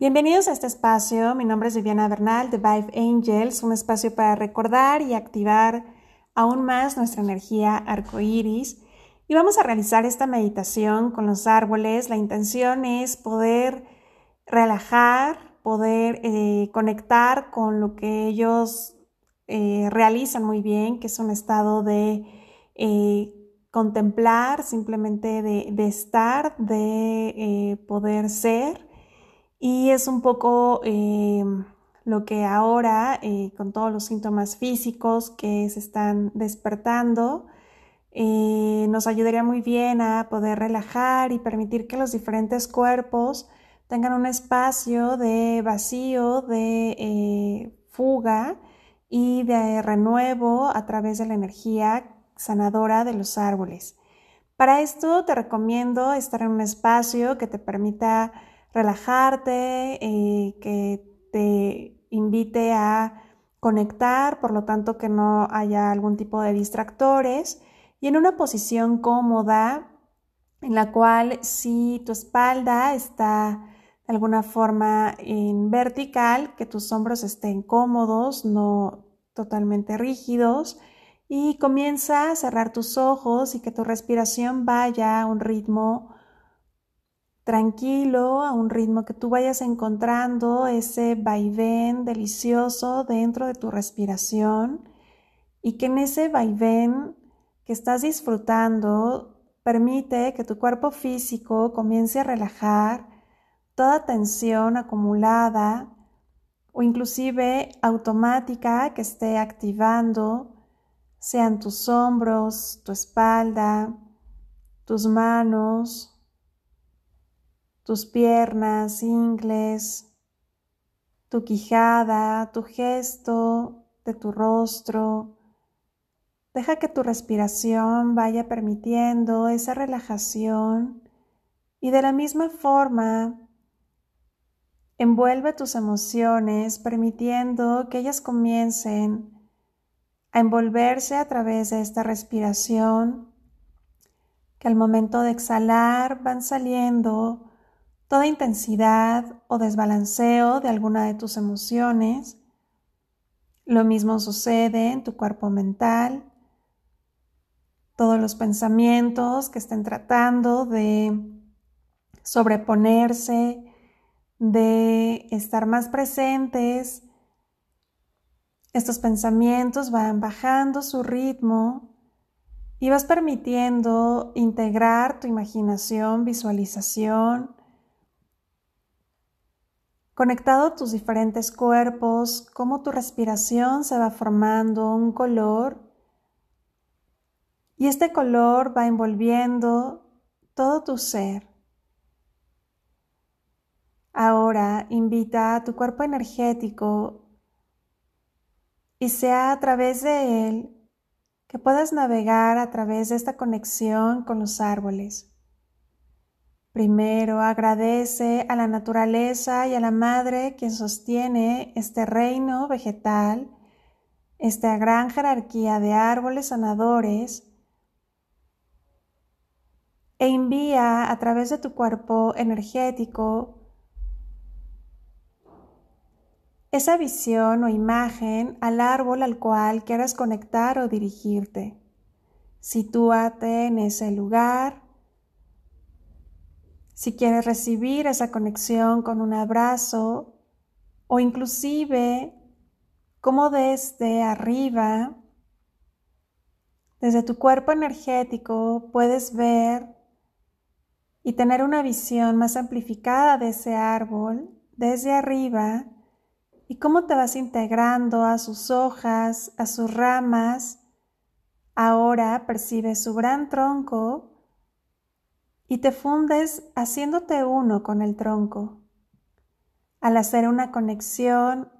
Bienvenidos a este espacio. Mi nombre es Viviana Bernal de Vive Angels, un espacio para recordar y activar aún más nuestra energía arcoíris. Y vamos a realizar esta meditación con los árboles. La intención es poder relajar, poder eh, conectar con lo que ellos eh, realizan muy bien, que es un estado de eh, contemplar, simplemente de, de estar, de poder ser y es un poco eh, lo que ahora, eh, con todos los síntomas físicos que se están despertando, eh, nos ayudaría muy bien a poder relajar y permitir que los diferentes cuerpos tengan un espacio de vacío, de fuga y de renuevo a través de la energía sanadora de los árboles. Para esto te recomiendo estar en un espacio que te permita relajarte, eh, que te invite a conectar, por lo tanto que no haya algún tipo de distractores y en una posición cómoda en la cual si tu espalda está de alguna forma en vertical, que tus hombros estén cómodos, no totalmente rígidos y comienza a cerrar tus ojos y que tu respiración vaya a un ritmo tranquilo, a un ritmo que tú vayas encontrando ese vaivén delicioso dentro de tu respiración y que en ese vaivén que estás disfrutando permite que tu cuerpo físico comience a relajar toda tensión acumulada o inclusive automática que esté activando, sean tus hombros, tu espalda, tus manos, tus piernas, ingles, tu quijada, tu gesto de tu rostro. Deja que tu respiración vaya permitiendo esa relajación y de la misma forma envuelve tus emociones permitiendo que ellas comiencen a envolverse a través de esta respiración, que al momento de exhalar van saliendo toda intensidad o desbalanceo de alguna de tus emociones. Lo mismo sucede en tu cuerpo mental. Todos los pensamientos que estén tratando de sobreponerse, de estar más presentes. Estos pensamientos van bajando su ritmo y vas permitiendo integrar tu imaginación, visualización, conectado tus diferentes cuerpos, cómo tu respiración se va formando un color y este color va envolviendo todo tu ser. Ahora invita a tu cuerpo energético y sea a través de él que puedas navegar a través de esta conexión con los árboles. Primero agradece a la naturaleza y a la madre quien sostiene este reino vegetal, esta gran jerarquía de árboles sanadores, e envía a través de tu cuerpo energético esa visión o imagen al árbol al cual quieras conectar o dirigirte. Sitúate en ese lugar si quieres recibir esa conexión con un abrazo o inclusive como desde arriba, desde tu cuerpo energético, puedes ver y tener una visión más amplificada de ese árbol desde arriba y cómo te vas integrando a sus hojas, a sus ramas. Ahora percibes su gran tronco y te fundes haciéndote uno con el tronco. Al hacer una conexión,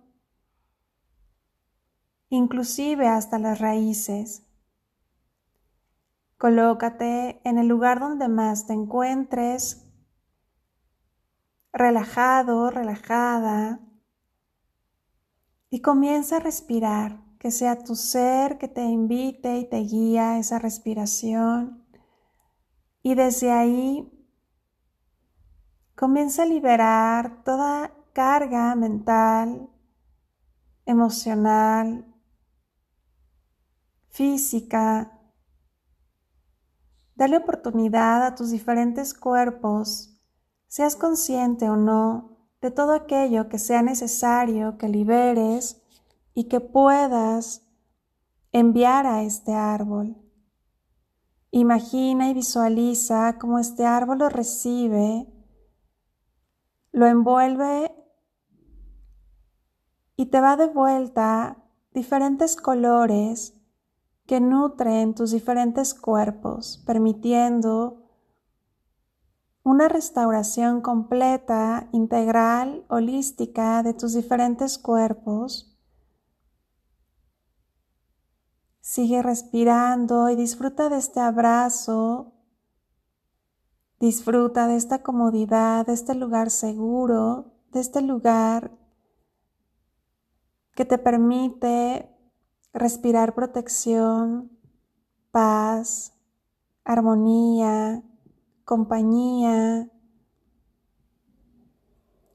inclusive hasta las raíces. Colócate en el lugar donde más te encuentres, relajado, relajada, y comienza a respirar, que sea tu ser que te invite y te guía esa respiración. Y desde ahí comienza a liberar toda carga mental, emocional, física. Dale oportunidad a tus diferentes cuerpos, seas consciente o no, de todo aquello que sea necesario que liberes y que puedas enviar a este árbol. Imagina y visualiza cómo este árbol lo recibe, lo envuelve y te va de vuelta diferentes colores que nutren tus diferentes cuerpos, permitiendo una restauración completa, integral, holística de tus diferentes cuerpos Sigue respirando y disfruta de este abrazo. Disfruta de esta comodidad, de este lugar seguro, de este lugar que te permite respirar protección, paz, armonía, compañía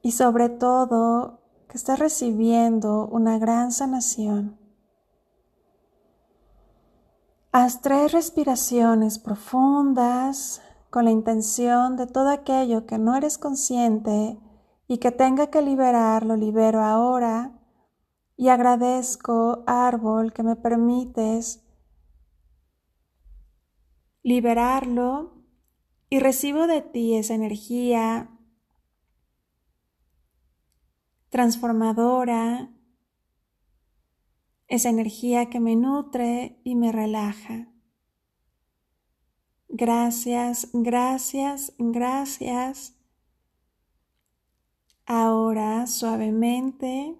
y sobre todo que estás recibiendo una gran sanación. Haz tres respiraciones profundas con la intención de todo aquello que no eres consciente y que tenga que liberar, lo libero ahora. Y agradezco, árbol, que me permites liberarlo y recibo de ti esa energía transformadora esa energía que me nutre y me relaja. Gracias, gracias, gracias. Ahora suavemente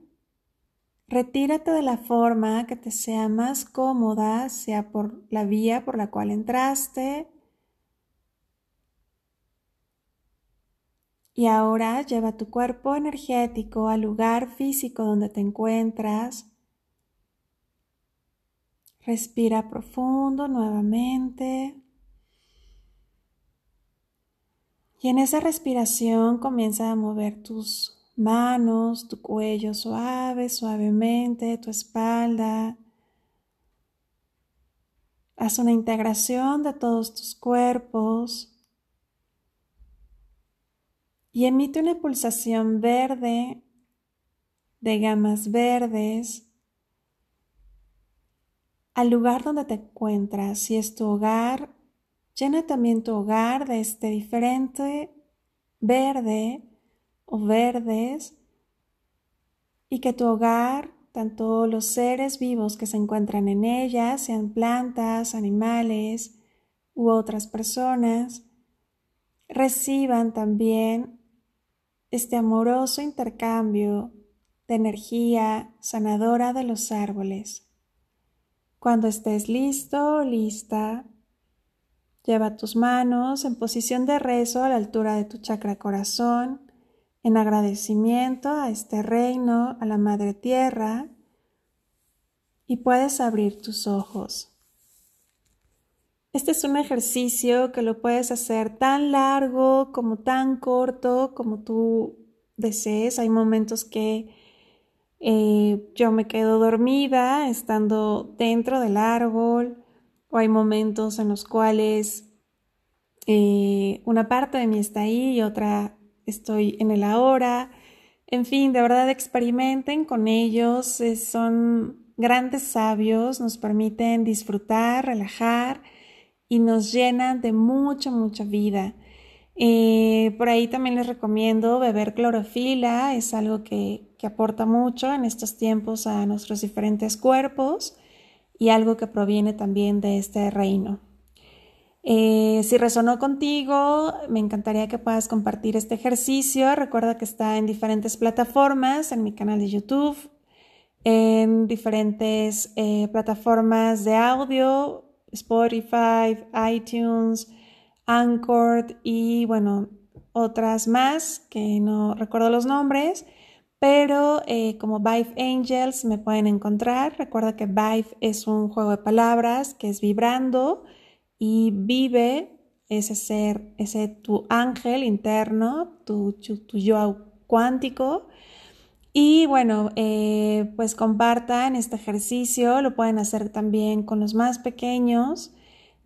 retírate de la forma que te sea más cómoda, sea por la vía por la cual entraste. Y ahora lleva tu cuerpo energético al lugar físico donde te encuentras Respira profundo nuevamente. Y en esa respiración comienza a mover tus manos, tu cuello suave, suavemente, tu espalda. Haz una integración de todos tus cuerpos y emite una pulsación verde de gamas verdes al lugar donde te encuentras. Si es tu hogar, llena también tu hogar de este diferente verde o verdes y que tu hogar, tanto los seres vivos que se encuentran en ella, sean plantas, animales u otras personas, reciban también este amoroso intercambio de energía sanadora de los árboles. Cuando estés listo, lista, lleva tus manos en posición de rezo a la altura de tu chakra corazón, en agradecimiento a este reino, a la Madre Tierra, y puedes abrir tus ojos. Este es un ejercicio que lo puedes hacer tan largo como tan corto como tú desees. Hay momentos que eh, yo me quedo dormida estando dentro del árbol o hay momentos en los cuales eh, una parte de mí está ahí y otra estoy en el ahora. En fin, de verdad experimenten con ellos, son grandes sabios, nos permiten disfrutar, relajar y nos llenan de mucha, mucha vida. Eh, por ahí también les recomiendo beber clorofila, es algo que, aporta mucho en estos tiempos a nuestros diferentes cuerpos y algo que proviene también de este reino. Eh, si resonó contigo, me encantaría que puedas compartir este ejercicio. Recuerda que está en diferentes plataformas, en mi canal de YouTube, en diferentes eh, plataformas de audio, Spotify, iTunes, Anchor y bueno, otras más que no recuerdo los nombres, pero eh, como Vive Angels me pueden encontrar. Recuerda que Vive es un juego de palabras que es vibrando y vive ese ser, ese tu ángel interno, tu, tu, yo cuántico. Y bueno, eh, pues compartan este ejercicio, lo pueden hacer también con los más pequeños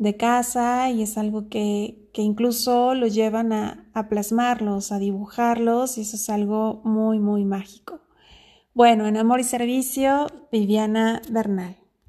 de casa y es algo que, incluso los llevan a, a plasmarlos, a dibujarlos y eso es algo muy, muy mágico. Bueno, en Amor y Servicio, Viviana Bernal.